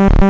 Mm-hmm.